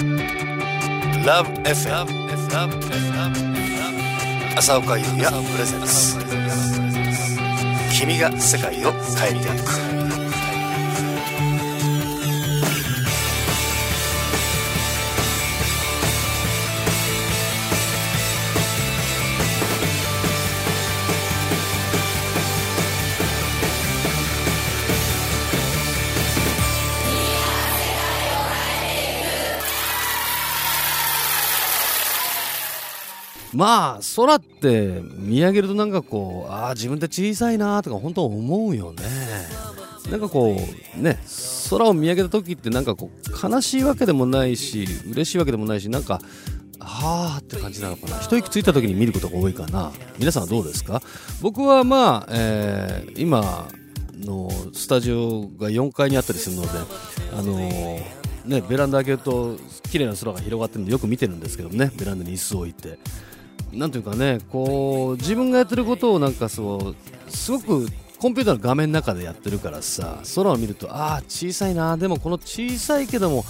ラブ f m 朝岡優也プレゼンス君が世界を変えていくまあ空って見上げるとなんかこうああ自分って小さいなとか本当思うよね。なんかこうね空を見上げた時ってなんかこう悲しいわけでもないし嬉しいわけでもないしなんかはあって感じなのかな。一息ついた時に見ることが多いかな。皆さんはどうですか？僕はまあ、えー、今のスタジオが4階にあったりするのであのーね、ベランダ開けると綺麗な空が広がってるんでよく見てるんですけどねベランダに椅子を置いて。なんていうかねこう自分がやってることをなんかそうすごくコンピューターの画面の中でやってるからさ空を見るとああ小さいなでもこの小さいけども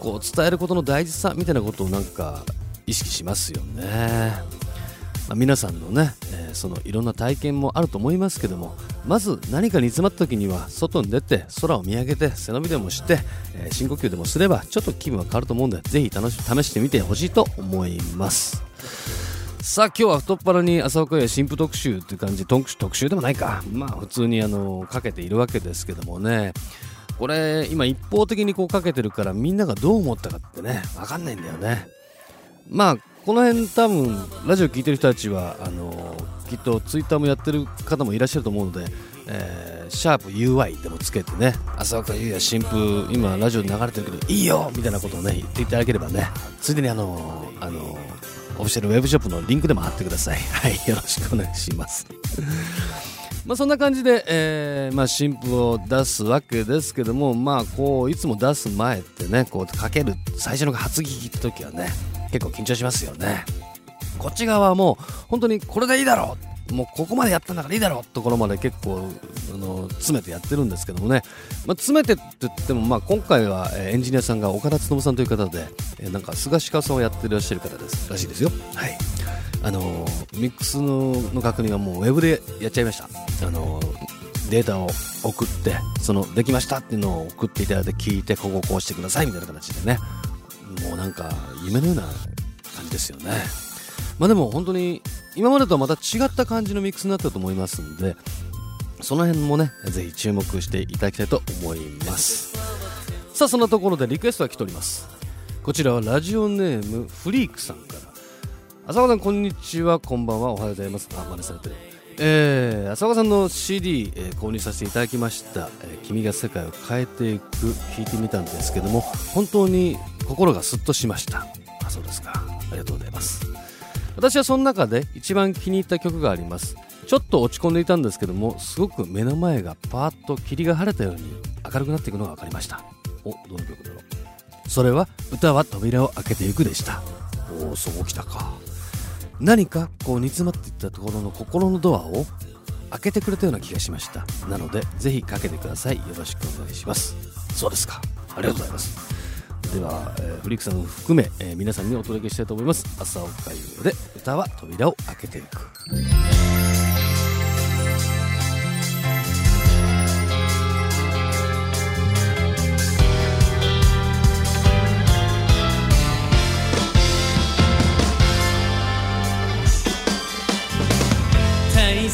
こう伝えることの大事さみたいなことをなんか意識しますよね、まあ、皆さんのね、えー、そのいろんな体験もあると思いますけどもまず何か煮詰まった時には外に出て空を見上げて背伸びでもして、えー、深呼吸でもすればちょっと気分は変わると思うんでぜひ試してみてほしいと思います。さあ今日は太っ腹に朝岡や新婦特集っていう感じ特集でもないか。まあ普通にあのかけているわけですけどもね。これ今一方的にこうかけてるからみんながどう思ったかってね分かんないんだよね。まあこの辺多分ラジオ聴いてる人たちはあのきっとツイッターもやってる方もいらっしゃると思うので、えー、シャープ UI でもつけてね朝岡優也新婦今ラジオで流れてるけどいいよみたいなことをね言っていただければね。ついでにあのあのオフィシャルウェブショップのリンクでも貼ってください。はい、よろしくお願いします。まあそんな感じで、えーまあ、新譜を出すわけですけども、まあこう、いつも出す前ってね、こうかける最初の初聞きって時はね、結構緊張しますよね。こっち側はもう、本当にこれでいいだろうもうここまでやったんだからいいだろうところまで結構あの詰めてやってるんですけどもね、まあ、詰めてって言っても、まあ、今回はエンジニアさんが岡田勉さんという方で、えなんか菅鹿さんをやってらっしゃる方ですらしいですよ。はいあのミックスのの確認はもうウェブでやっちゃいました。あのデータを送ってそのできましたっていうのを送っていただいて聞いてこここうしてくださいみたいな形でねもうなんか夢のような感じですよねまあでも本当に今までとはまた違った感じのミックスになったと思いますんでその辺もねぜひ注目していただきたいと思います。さあそんなところでリクエストが来ております。こちらはラジオネームフリークさんから。浅岡さんこんにちは。こんばんは。おはようございます。あ真似されてる。えー、浅岡さんの CD、えー、購入させていただきました「えー、君が世界を変えていく」聞いてみたんですけども本当に心がすっとしました。あそうですか。ありがとうございます。私はその中で一番気に入った曲があります。ちょっと落ち込んでいたんですけどもすごく目の前がパーッと霧が晴れたように明るくなっていくのが分かりました。おどの曲だろう。それは歌は扉を開けていくでした。おおそうきたか。何かこう煮詰まっていったところの心のドアを開けてくれたような気がしました。なのでぜひかけてください。よろしくお願いします。そうですか。ありがとうございます。では、えー、フリックさんを含め、えー、皆さんにお届けしたいと思います。朝岡優で歌は扉を開けていく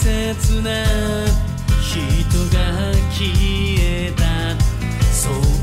切な人が消えた。そう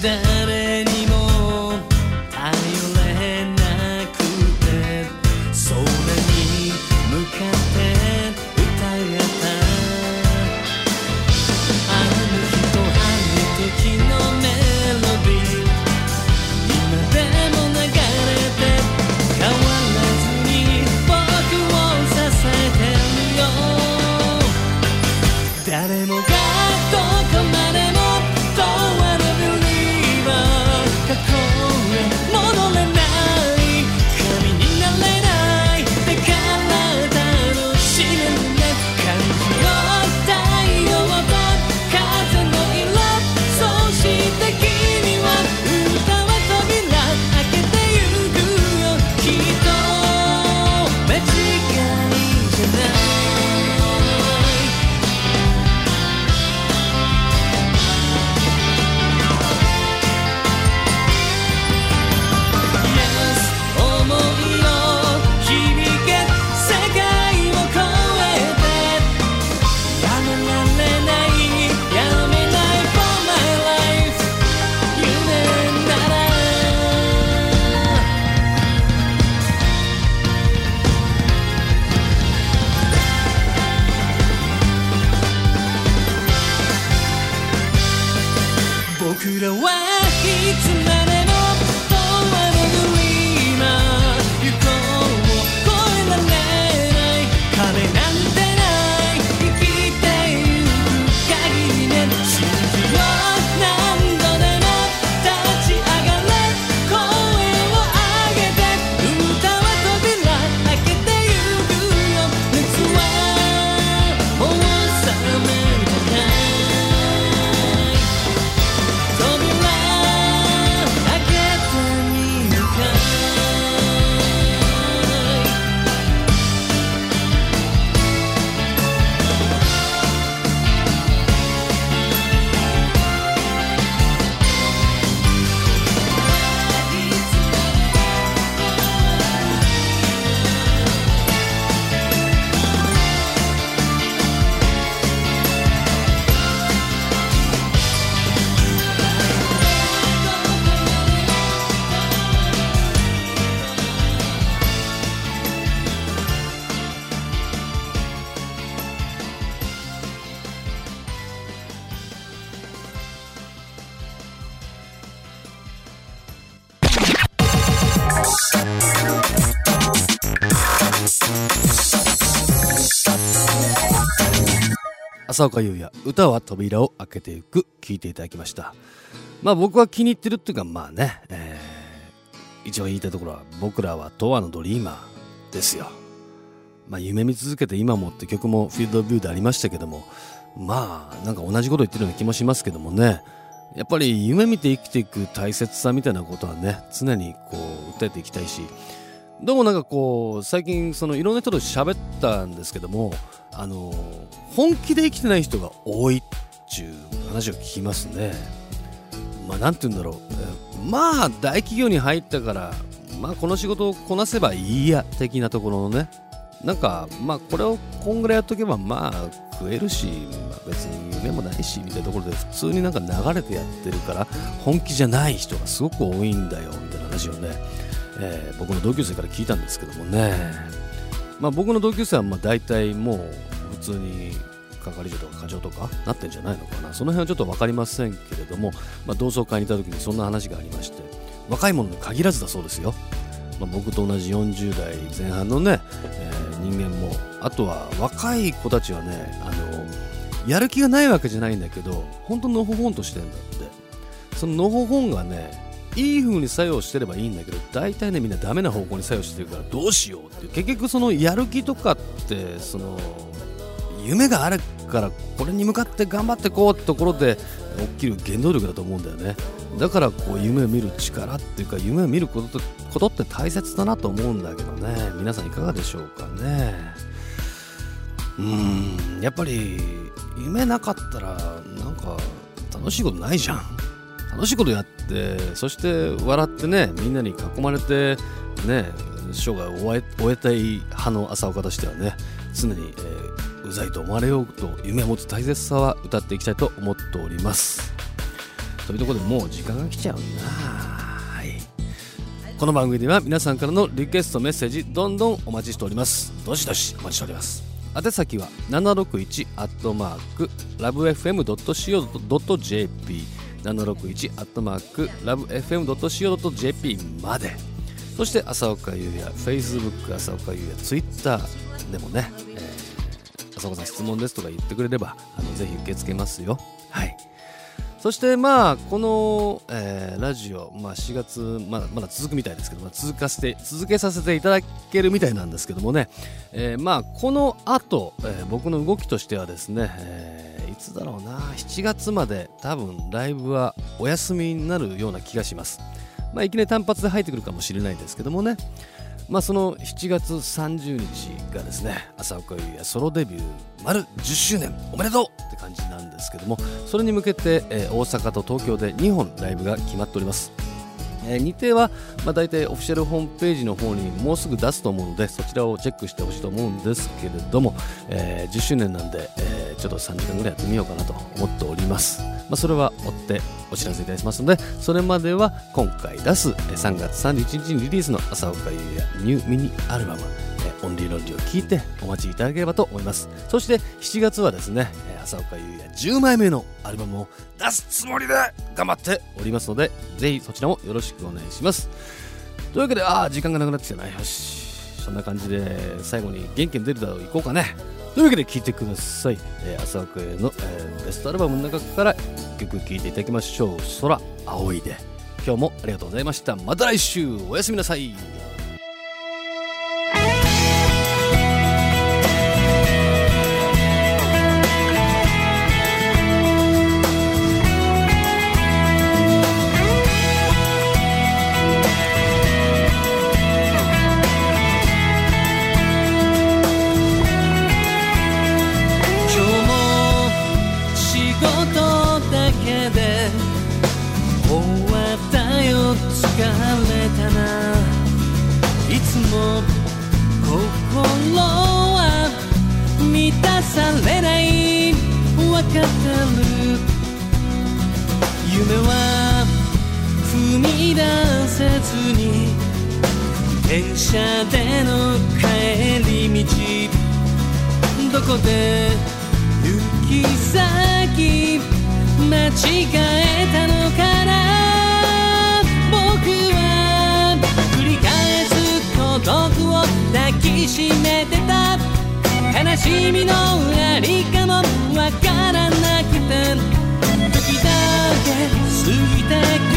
Then. 浅岡優也歌は扉を開けていく聞いていただきました。まあ僕は気に入ってるっていうかまあね、えー一番言いたいところは僕らは永遠のドリーマーですよ。まあ夢見続けて今もって曲もフィールドビューでありましたけどもまあなんか同じこと言ってるような気もしますけどもね。やっぱり夢見て生きていく大切さみたいなことはね常にこう訴えていきたいしどうもなんかこう最近そのいろんな人と喋ったんですけどもあの本気で生きてない人が多いっちゅう話を聞きますね。まあなんて言うんだろう、えまあ大企業に入ったからまあこの仕事をこなせばいいや的なところのね。なんかまあこれをこんぐらいやっとけばまあ食えるし、まあ、別に夢もないしみたいなところで普通になんか流れてやってるから本気じゃない人がすごく多いんだよみたいな話をね、えー僕の同級生から聞いたんですけどもね。まあ僕の同級生はまあ大体もう普通に係長とか課長とかなってんじゃないのかな。その辺はちょっと分かりませんけれども、まあ、同窓会にいた時にそんな話がありまして若い者に限らずだそうですよ、まあ、僕と同じ40代前半のね、えー人間もあとは若い子たちはねあのやる気がないわけじゃないんだけど本当のほほんとしてんだって。そののほほんがねいい風に作用してればいいんだけど大体ねみんなダメな方向に作用してるからどうしようって。結局そのやる気とかってその夢があるからこれに向かって頑張ってこうってところで起きる原動力だと思うんだよね。だからこう夢を見る力っていうか夢を見ることとことって大切だなと思うんだけどね。皆さんいかがでしょうかね。うんやっぱり夢なかったらなんか楽しいことないじゃん。楽しいことやってそして笑ってねみんなに囲まれてね生涯を終え終えたい派の朝岡としてはね常に、えーうざいと思われようと夢を持つ大切さは歌っていきたいと思っております。というところでもう時間が来ちゃうなはい。この番組では皆さんからのリクエストメッセージどんどんお待ちしております。どしどしお待ちしております。宛先は761アットマークラブ FM.co.jp 761アットマークラブ FM.co.jp まで。そして朝岡優也 Facebook 朝岡優也 Twitter でもね、えー浅岡さん質問ですとか言ってくれればあのぜひ受け付けますよ。はい。そしてまあこの、えーラジオ、まあ、4月まだまだ続くみたいですけど、まあ、続かせて続けさせていただけるみたいなんですけどもね、えーまあこの後、えー僕の動きとしてはですね、えーいつだろうな7月まで多分ライブはお休みになるような気がします。まあ、いきなり単発で入ってくるかもしれないですけどもね、まあ、その7月30日がですね朝岡優也ソロデビュー丸10周年おめでとうって感じなんですけどもそれに向けて、えー大阪と東京で2本ライブが決まっております。えー日程は、まあ、大体オフィシャルホームページの方にもうすぐ出すと思うのでそちらをチェックしてほしいと思うんですけれども、えー10周年なんで、えーちょっと3時間ぐらいやってみようかなと思っております、まあ、それは追ってお知らせいたしますのでそれまでは今回出す3月31日にリリースの朝岡優也ニューミニアルバム。オンリーロンリーを聞いてお待ちいただければと思います。そして7月はですねえー朝岡優也10枚目のアルバムを出すつもりで頑張っておりますのでぜひそちらもよろしくお願いします。というわけでああ時間がなくなってきたなよし。そんな感じで最後に元気に出るだろう行こうかね。というわけで聴いてください、えー、朝岡への、えーベストアルバムの中から1曲聴いていただきましょう。空青いで。今日もありがとうございました。また来週。おやすみなさい。る夢は踏み出せずに電車での帰り道どこで行き先間違えたのかな僕は繰り返す孤独を抱きしめてた。しみのありかもわからなくて。時だけ過ぎてく。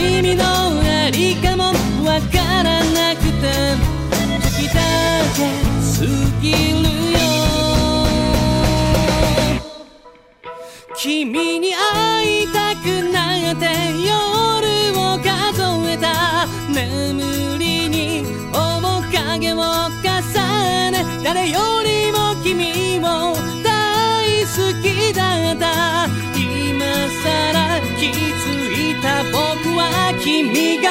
君のありかもわからなくて時だけ過ぎるよ。君に会いたくなって夜を数えた。眠りに面影を重ね誰よ君が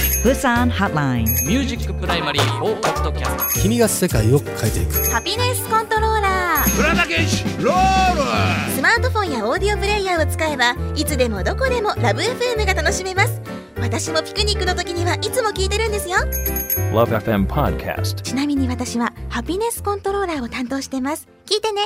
Busan Hotline. ミュージックプライマリー4ポッドキャスト君が世界を変えていく。ハピネスコントローラー。スマートフォンやオーディオプレイヤーを使えばいつでもどこでもラブ f m が楽しめます。私もピクニックの時にはいつも聞いてるんですよ。Love FM Podcast. ちなみに私はハピネスコントローラーを担当してます。聞いてね